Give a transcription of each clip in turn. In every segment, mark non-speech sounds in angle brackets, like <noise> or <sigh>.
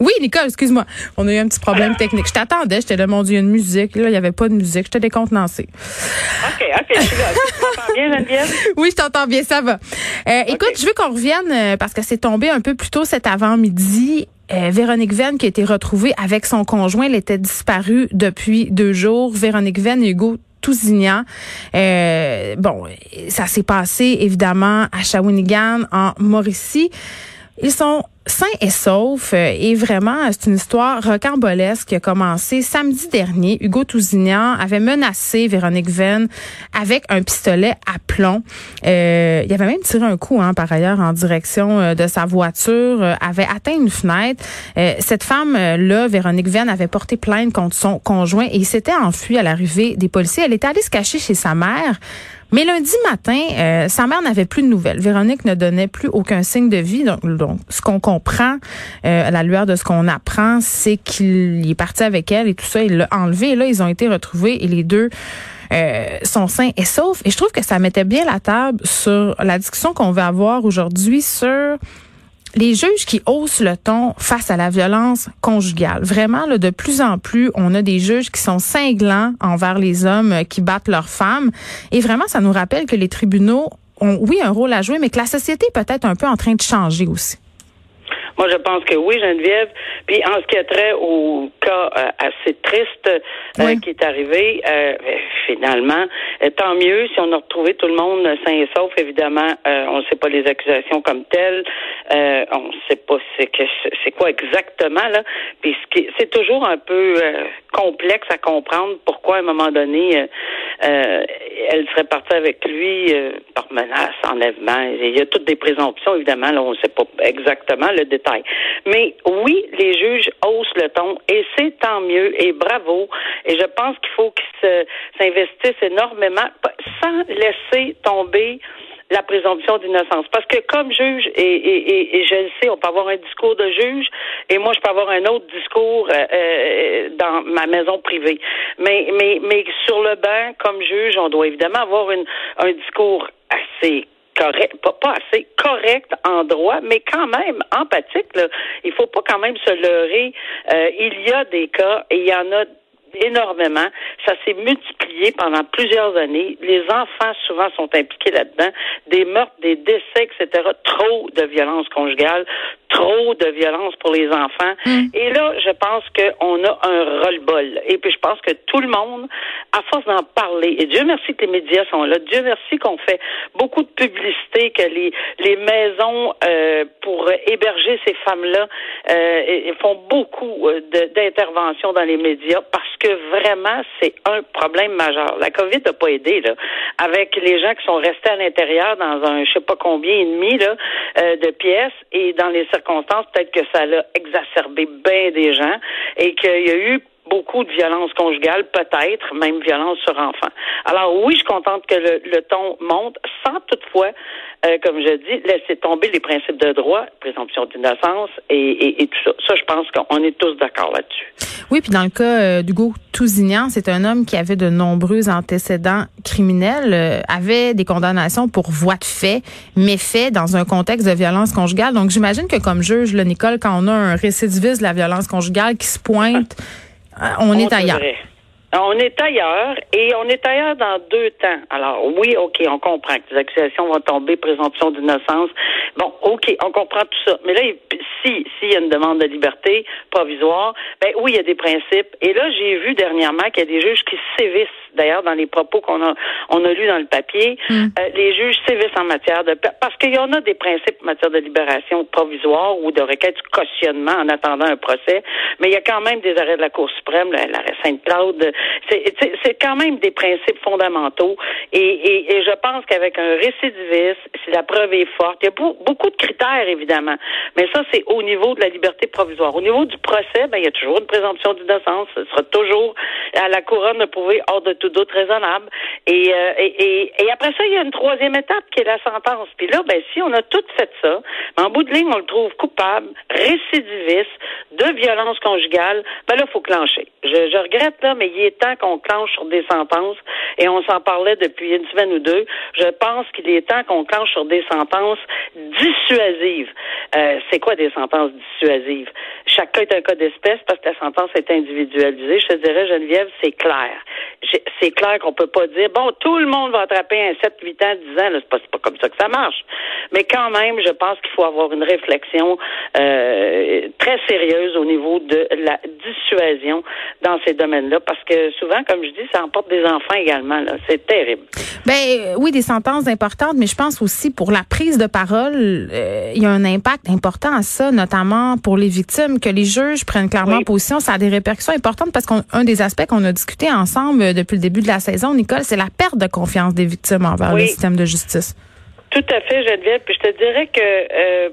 Oui, Nicole, excuse-moi. On a eu un petit problème technique. Je t'attendais, j'étais là, mon Dieu, une musique. Là, il n'y avait pas de musique. J'étais décontenancée. OK, OK, je suis là. Tu bien, Geneviève? <laughs> Oui, je t'entends bien, ça va. Euh, Écoute, je veux qu'on revienne, euh, parce que c'est tombé un peu plus tôt cet avant-midi. Euh, Véronique Venn qui a été retrouvée avec son conjoint, elle était disparue depuis deux jours. Véronique Venn et Hugo Tousignan. Euh, bon, ça s'est passé évidemment à Shawinigan, en Mauricie. Ils sont sains et saufs euh, et vraiment c'est une histoire rocambolesque qui a commencé samedi dernier. Hugo Tousignan avait menacé Véronique Venn avec un pistolet à plomb. Euh, il avait même tiré un coup hein, par ailleurs en direction euh, de sa voiture, avait atteint une fenêtre. cette femme là, Véronique Venn avait porté plainte contre son conjoint et s'était enfui à l'arrivée des policiers. Elle était allée se cacher chez sa mère. Mais lundi matin, euh, sa mère n'avait plus de nouvelles. Véronique ne donnait plus aucun signe de vie. Donc, donc ce qu'on comprend euh, à la lueur de ce qu'on apprend, c'est qu'il est parti avec elle et tout ça. Il l'a enlevé. Et là, ils ont été retrouvés et les deux euh, sont sains et saufs. Et je trouve que ça mettait bien la table sur la discussion qu'on va avoir aujourd'hui sur les juges qui haussent le ton face à la violence conjugale. Vraiment, là, de plus en plus, on a des juges qui sont cinglants envers les hommes qui battent leurs femmes. Et vraiment, ça nous rappelle que les tribunaux ont, oui, un rôle à jouer, mais que la société est peut-être un peu en train de changer aussi. Moi, je pense que oui, Geneviève. Puis en ce qui a trait au cas euh, assez triste euh, qui est arrivé, euh, finalement, tant mieux si on a retrouvé tout le monde sain et sauf. Évidemment, on ne sait pas les accusations comme telles. on ne sait pas c'est que c'est quoi exactement là. Puis c'est toujours un peu complexe à comprendre pourquoi à un moment donné elle serait partie avec lui par menace, enlèvement. Il y a toutes des présomptions évidemment. Là, on ne sait pas exactement le détail mais oui, les juges haussent le ton et c'est tant mieux et bravo. Et je pense qu'il faut qu'ils s'investissent énormément sans laisser tomber la présomption d'innocence. Parce que comme juge, et, je le sais, on peut avoir un discours de juge, et moi, je peux avoir un autre discours euh, euh, dans ma maison privée. Mais, mais, mais sur le banc, comme juge, on doit évidemment avoir un discours assez correct, pas, assez correct en droit, mais quand même empathique. Là. Il faut pas quand même se leurrer. Euh, il y a des cas et il y en a énormément. Ça s'est multiplié pendant plusieurs années. Les enfants souvent sont impliqués là-dedans. Des meurtres, des décès, etc. Trop de violence conjugale, trop de violence pour les enfants. Hmm. Et là, je pense qu'on a un roll-ball. Et puis, je pense que tout le monde, à force d'en parler, et Dieu merci que les médias sont là, Dieu merci qu'on fait beaucoup de publicité, que les, les maisons euh, pour héberger ces femmes-là euh, font beaucoup euh, d'interventions dans les médias parce que vraiment, c'est un problème majeur. La COVID n'a pas aidé, là. Avec les gens qui sont restés à l'intérieur dans un je sais pas combien et demi là, euh, de pièces et dans les circonstances, peut-être que ça l'a exacerbé bien des gens et qu'il y a eu beaucoup de violence conjugale, peut-être même violence sur enfants. Alors oui, je suis contente que le, ton monte, sans toutefois, euh, comme je dis, laisser tomber les principes de droit, présomption d'innocence et, tout ça. Ça, je pense qu'on est tous d'accord là-dessus. Oui, puis dans le cas euh, d'Hugo Tousignan, c'est un homme qui avait de nombreux antécédents criminels, euh, avait des condamnations pour voie de fait, méfaits dans un contexte de violence conjugale. Donc j'imagine que comme juge, le Nicole, quand on a un récidiviste de la violence conjugale qui se pointe <laughs> on, est ailleurs. On est ailleurs et on est ailleurs dans deux temps. Alors oui, ok, on comprend que les accusations vont tomber, présomption d'innocence. Bon, ok, on comprend tout ça. Mais là, si s'il y a une demande de liberté provisoire, ben oui, il y a des principes. Et là, j'ai vu dernièrement qu'il y a des juges qui sévissent d'ailleurs dans les propos qu'on a on a lus dans le papier, hmm. euh, les juges sévissent en matière de parce qu'il y en a des principes en matière de libération provisoire ou de requête du cautionnement en attendant un procès, mais il y a quand même des arrêts de la Cour suprême, l'arrêt Sainte-Claude, c'est quand même des principes fondamentaux et, et, et je pense qu'avec un récidiviste, si la preuve est forte, il y a beaucoup de critères évidemment, mais ça c'est au niveau de la liberté provisoire. Au niveau du procès, ben il y a toujours une présomption d'innocence, ce sera toujours à la couronne de prouver hors de tout doute raisonnable. Euh, et, et, après ça, il y a une troisième étape qui est la sentence. Puis là, ben, si on a tout fait ça, en bout de ligne, on le trouve coupable, récidiviste, de violence conjugale, ben là, il faut clencher. Je, regrette, là, mais il est temps qu'on clenche sur des sentences, et on s'en parlait depuis une semaine ou deux. Je pense qu'il est temps qu'on clenche sur des sentences dissuasives. Euh, c'est quoi des sentences dissuasives? Chacun est un cas d'espèce parce que la sentence est individualisée. Je te dirais, Geneviève, c'est clair. C'est clair qu'on peut pas dire, bon, tout le monde va attraper un 7, 8 ans, 10 ans. C'est pas, pas comme ça que ça marche. Mais quand même, je pense qu'il faut avoir une réflexion euh, sérieuse au niveau de la dissuasion dans ces domaines-là, parce que souvent, comme je dis, ça emporte des enfants également. C'est terrible. Ben euh, oui, des sentences importantes, mais je pense aussi pour la prise de parole, euh, il y a un impact important à ça, notamment pour les victimes, que les juges prennent clairement position. Ça a des répercussions importantes parce qu'un des aspects qu'on a discuté ensemble depuis le début de la saison, Nicole, c'est la perte de confiance des victimes envers le système de justice. Tout à fait, Geneviève. Puis je te dirais que euh,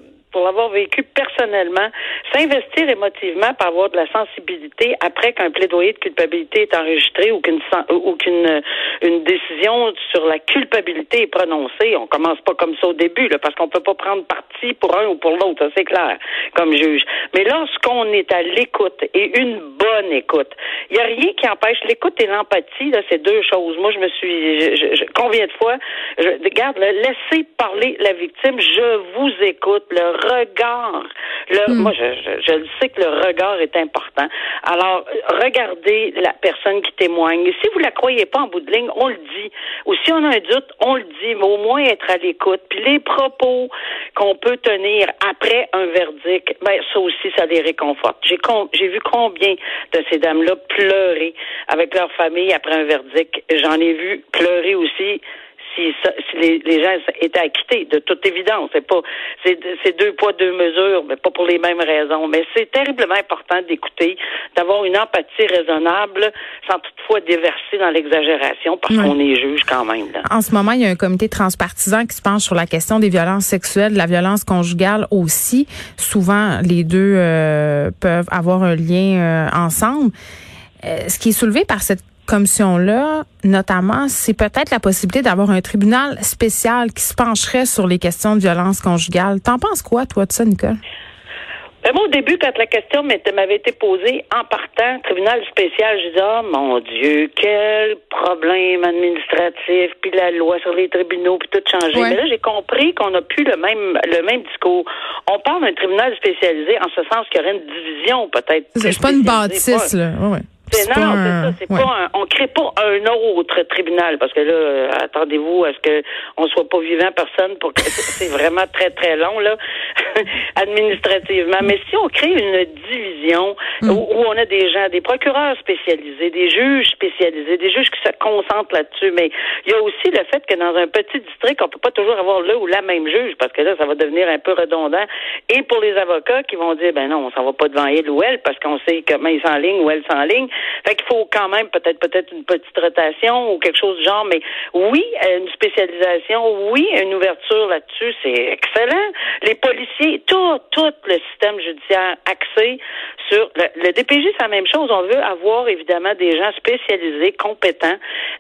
l'avoir vécu personnellement, s'investir émotivement pour avoir de la sensibilité après qu'un plaidoyer de culpabilité est enregistré ou qu'une une décision sur la culpabilité est prononcée. On commence pas comme ça au début, parce qu'on peut pas prendre parti pour un ou pour l'autre, c'est clair, comme juge. Mais lorsqu'on est à l'écoute et une bonne écoute, il y a rien qui empêche l'écoute et l'empathie, c'est deux choses. Moi, je me suis, combien de fois, je, regarde, laissez parler la victime, je vous écoute, le regard. Le, hmm. Moi, je, je, le sais que le regard est important. Alors, regardez la personne qui témoigne. Et si vous la croyez pas en bout de ligne, on le dit. Ou si on a un doute, on le dit, mais au moins être à l'écoute. Puis les propos qu'on peut tenir après un verdict, ben ça aussi, ça les réconforte. J'ai j'ai vu combien de ces dames-là pleurer avec leur famille après un verdict. J'en ai vu pleurer aussi si, les, gens étaient acquittés, de toute évidence. C'est pas, c'est deux poids, deux mesures, mais pas pour les mêmes raisons. Mais c'est terriblement important d'écouter, d'avoir une empathie raisonnable, sans toutefois déverser dans l'exagération, parce qu'on est juge quand même. En ce moment, il y a un comité transpartisan qui se penche sur la question des violences sexuelles, de la violence conjugale aussi. Souvent, les deux euh, peuvent avoir un lien euh, ensemble. Euh, ce qui est soulevé par cette commission-là, notamment, c'est peut-être la possibilité d'avoir un tribunal spécial qui se pencherait sur les questions de violence conjugale. T'en penses quoi, toi, de ça, Nicole? Ben, moi, au début, quand la question m'avait été posée en partant, tribunal spécial, je disais, oh mon Dieu, quel problème administratif, puis la loi sur les tribunaux, puis tout changé. Mais là, j'ai compris qu'on n'a plus le même le même discours. On parle d'un tribunal spécialisé en ce sens qu'il y aurait une division, peut-être. C'est pas une bâtisse, là. Ouais, c'est non, c'est ça. C'est pas un, on crée pas un autre tribunal parce que là, attendez-vous à ce que on soit pas vivant personne pour que <laughs> c'est vraiment très très long là <laughs> administrativement. Mais si on crée une division hmm. où, on a des gens, des procureurs spécialisés, des juges spécialisés, des juges qui se concentrent là-dessus, mais il y a aussi le fait que dans un petit district, on peut pas toujours avoir le ou la même juge parce que là, ça va devenir un peu redondant. Et pour les avocats qui vont dire, ben non, on s'en va pas devant elle ou elle parce qu'on sait comment ils ligne ou elle ligne. Fait qu'il faut quand même peut-être peut-être une petite rotation ou quelque chose du genre, mais oui, une spécialisation, oui, une ouverture là-dessus, c'est excellent. Les policiers, tout, tout le système judiciaire axé sur le, DPJ, c'est la même chose. On veut avoir évidemment des gens spécialisés, compétents.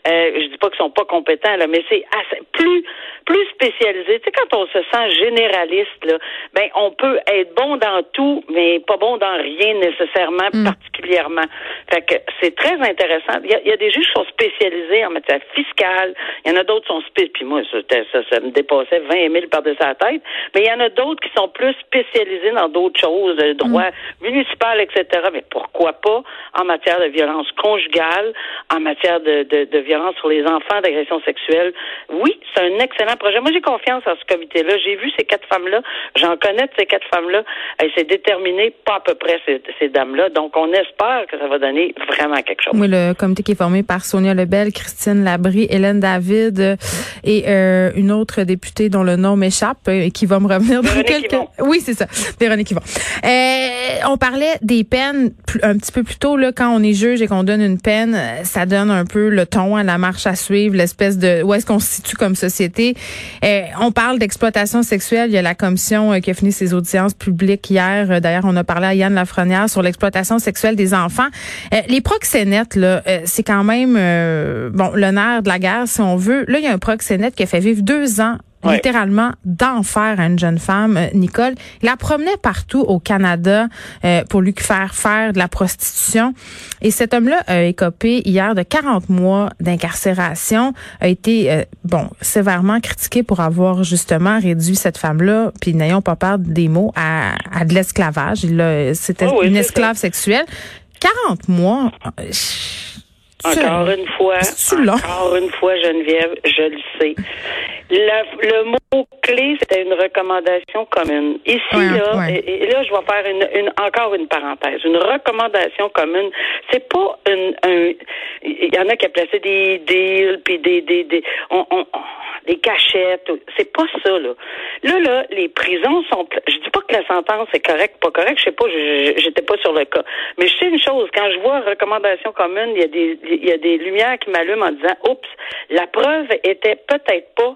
Euh, je dis pas qu'ils sont pas compétents là, mais c'est plus plus spécialisé. Tu sais, quand on se sent généraliste là, ben on peut être bon dans tout, mais pas bon dans rien nécessairement hmm. particulièrement. Fait que c'est très intéressant. Il y, a, des juges qui sont spécialisés en matière fiscale. Il y en a d'autres qui sont spécialisés. Puis moi, ça, ça, me dépassait 20 000 par-dessus la tête. Mais il y en a d'autres qui sont plus spécialisés dans d'autres choses, le droit mm. municipal, etc. Mais pourquoi pas en matière de violence conjugale, en matière de, de, de violence sur les enfants, d'agression sexuelle? Oui, c'est un excellent projet. Moi, j'ai confiance en ce comité-là. J'ai vu ces quatre femmes-là. J'en connais ces quatre femmes-là. Elles s'est déterminées pas à peu près ces, ces dames-là. Donc, on espère que ça va donner vraiment quelque chose. Oui, le comité qui est formé par Sonia Lebel, Christine Labrie, Hélène David euh, et euh, une autre députée dont le nom m'échappe euh, et qui va me revenir dans quelques... Oui, c'est ça, Véronique Yvon. on parlait des peines un petit peu plus tôt, là, quand on est juge et qu'on donne une peine, ça donne un peu le ton à la marche à suivre, l'espèce de... Où est-ce qu'on se situe comme société? on parle d'exploitation sexuelle. Il y a la commission qui a fini ses audiences publiques hier. D'ailleurs, on a parlé à Yann Lafrenière sur l'exploitation sexuelle des enfants. Les proxénètes, là, euh, c'est quand même euh, bon le nerf de la guerre, si on veut. Là, il y a un proxénète qui a fait vivre deux ans littéralement d'enfer à une jeune femme, euh, Nicole. Il la promenait partout au Canada euh, pour lui faire faire de la prostitution. Et cet homme-là a écopé hier de 40 mois d'incarcération, a été, euh, bon, sévèrement critiqué pour avoir justement réduit cette femme-là, puis n'ayons pas peur des mots, à, à de l'esclavage. C'était oh une esclave sexuelle. 40 mois. Encore une fois, encore une fois, Geneviève, je le sais. Le mot clé, c'était une recommandation commune. Ici, là, Et, là, je vais faire une, encore une parenthèse. Une recommandation commune, c'est pas une, un. Il y en a qui a placé des deals, puis des, des, des on, on, des cachettes. C'est pas ça, là. Là, là, les prisons sont. Je dis pas que la sentence est correcte, pas correcte. Je sais pas, j'étais pas sur le cas. Mais je sais une chose, quand je vois recommandation commune, il y a des, il y a des lumières qui m'allument en disant, oups, la preuve était peut-être pas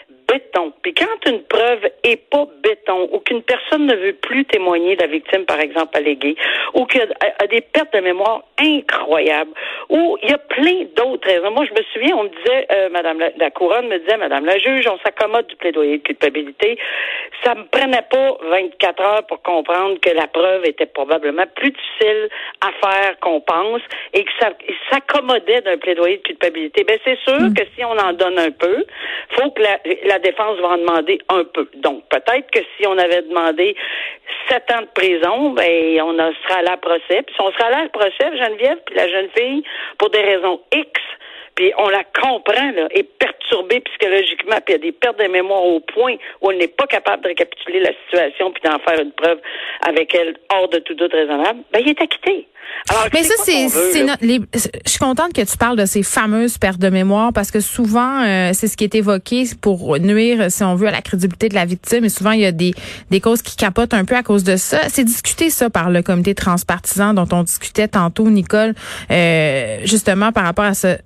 béton. Puis quand une preuve est pas béton ou qu'une personne ne veut plus témoigner de la victime, par exemple, alléguée, ou qu'il a, des pertes de mémoire incroyables, ou il y a plein d'autres raisons. Moi, je me souviens, on me disait, euh, Madame la, Couronne me disait, Madame la juge, on s'accommode du plaidoyer de culpabilité. Ça me prenait pas 24 heures pour comprendre que la preuve était probablement plus difficile à faire qu'on pense et que ça s'accommodait d'un plaidoyer de culpabilité. Ben c'est sûr mm. que si on en donne un peu, faut que la, la défense va en demander un peu. Donc, peut-être que si on avait demandé sept ans de prison, ben, on sera à procès. Puis si on sera à procès, Geneviève, puis la jeune fille, pour des raisons X, puis on la comprend, là, est perturbée psychologiquement, puis il y a des pertes de mémoire au point où elle n'est pas capable de récapituler la situation puis d'en faire une preuve avec elle hors de tout doute raisonnable, ben il est acquitté. Mais ça, c'est, je suis contente que tu parles de ces fameuses pertes de mémoire parce que souvent, euh, c'est ce qui est évoqué pour nuire, si on veut, à la crédibilité de la victime. Et souvent, il y a des, des causes qui capotent un peu à cause de ça. C'est discuté ça par le comité transpartisan dont on discutait tantôt, Nicole, euh, justement par rapport à ce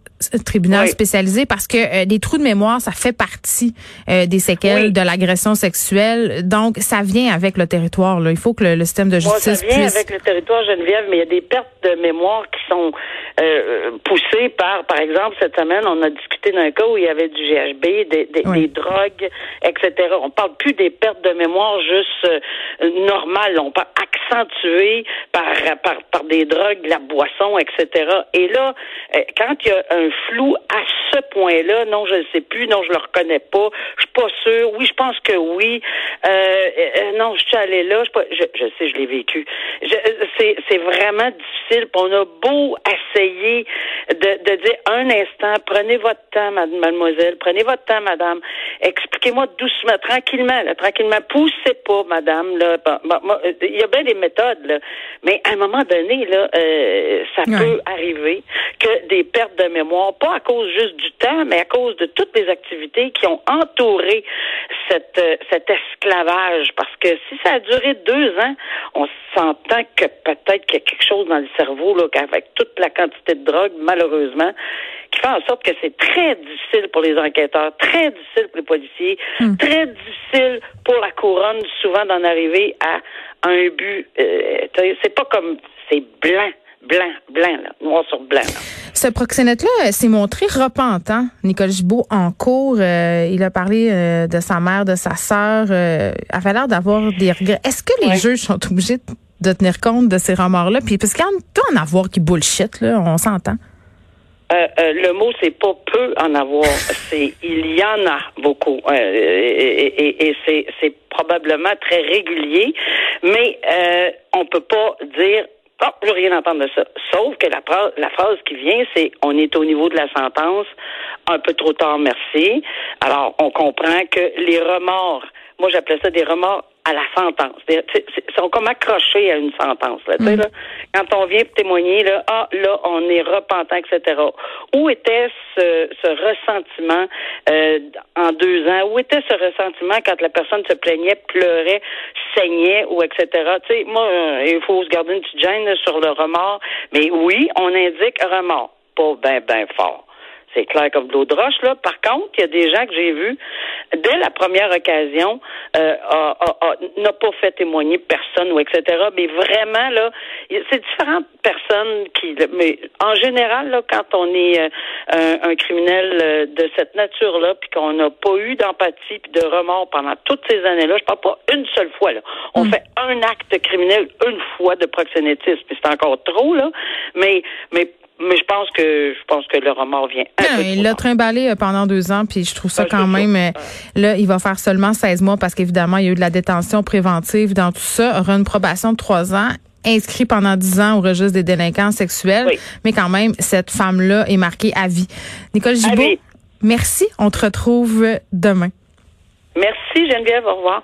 tribunal spécialisé parce que euh, des trous de mémoire, ça fait partie euh, des séquelles de l'agression sexuelle. Donc, ça vient avec le territoire. Là. Il faut que le, système de justice ça vient avec le territoire, Geneviève, mais il y a des pertes de mémoire qui sont euh, poussées par, par exemple, cette semaine, on a discuté d'un cas où il y avait du GHB, des, des, drogues, etc. On parle plus des pertes de mémoire juste normales. On parle accentuées par, par, par des drogues, la boisson, etc. Et là, quand il y a un flou à ce point-là. Non, je ne sais plus. Non, je le reconnais pas. Je suis pas sûre. Oui, je pense que oui. Euh, euh non, je suis allée là. Je, je, sais, je l'ai vécu. C'est, vraiment difficile. On a beau essayer de, de dire un instant, prenez votre temps, mademoiselle. Prenez votre temps, madame. Expliquez-moi doucement, tranquillement, là, tranquillement. Poussez pas, madame. Là. il y a bien des méthodes, là. mais à un moment donné, là, euh, ça peut arriver que des pertes de mémoire pas à cause juste du temps, mais à cause de toutes les activités qui ont entouré cette, euh, cet esclavage. Parce que si ça a duré deux ans, on s'entend que peut-être qu'il y a quelque chose dans le cerveau, là, avec toute la quantité de drogue, malheureusement, qui fait en sorte que c'est très difficile pour les enquêteurs, très difficile pour les policiers, hmm. très difficile pour la couronne, souvent d'en arriver à un but. Euh, c'est pas comme c'est blanc blanc, blanc, là, noir sur blanc. Ce proxénète-là s'est montré repentant, Nicole Gibault, en cours. Euh, il a parlé euh, de sa mère, de sa sœur. Euh, avait l'air d'avoir des regrets. Est-ce que les juges sont obligés de tenir compte de ces remords-là? Puis, parce qu'il y en a en avoir qui bullshit, là, on s'entend. Euh, le mot c'est pas peu en avoir, c'est il y en a beaucoup et, et, c'est, probablement très régulier, mais euh, on peut pas dire Oh, je veux rien entendre de ça. Sauf que la, la phrase qui vient, c'est on est au niveau de la sentence, un peu trop tard, merci. Alors, on comprend que les remords, moi j'appelais ça des remords à la sentence. Ils sont comme accrochés à une sentence. Là, mm. là, quand on vient témoigner, là, ah, là, on est repentant, etc. Où était ce, ce ressentiment euh, en deux ans? Où était ce ressentiment quand la personne se plaignait, pleurait, saignait, ou etc. Sais, moi, euh, il faut se garder une petite gêne sur le remords. Mais oui, on indique remords. Pas ben, ben fort. C'est clair comme de l'eau de roche. Là. Par contre, il y a des gens que j'ai vus, dès la première occasion, euh, n'a pas fait témoigner personne ou etc. Mais vraiment, là, c'est différentes personnes qui... Mais en général, là, quand on est euh, un, criminel euh, de cette nature-là, puis qu'on n'a pas eu d'empathie puis de remords pendant toutes ces années-là, je parle pas une seule fois, là. On mm. fait un acte criminel une fois de proxénétisme, puis c'est encore trop, là. Mais, mais mais je pense que je pense que le remords vient. Un il l'a trimballé euh, pendant deux ans, puis je trouve ça quand même. Euh, là, il va faire seulement 16 mois parce qu'évidemment, il y a eu de la détention préventive dans tout ça. aura une probation de trois ans inscrit pendant dix ans au registre des délinquants sexuels, mais quand même, cette femme-là est marquée à vie. Nicole Gibault, merci. On te retrouve demain. Merci Geneviève, au revoir.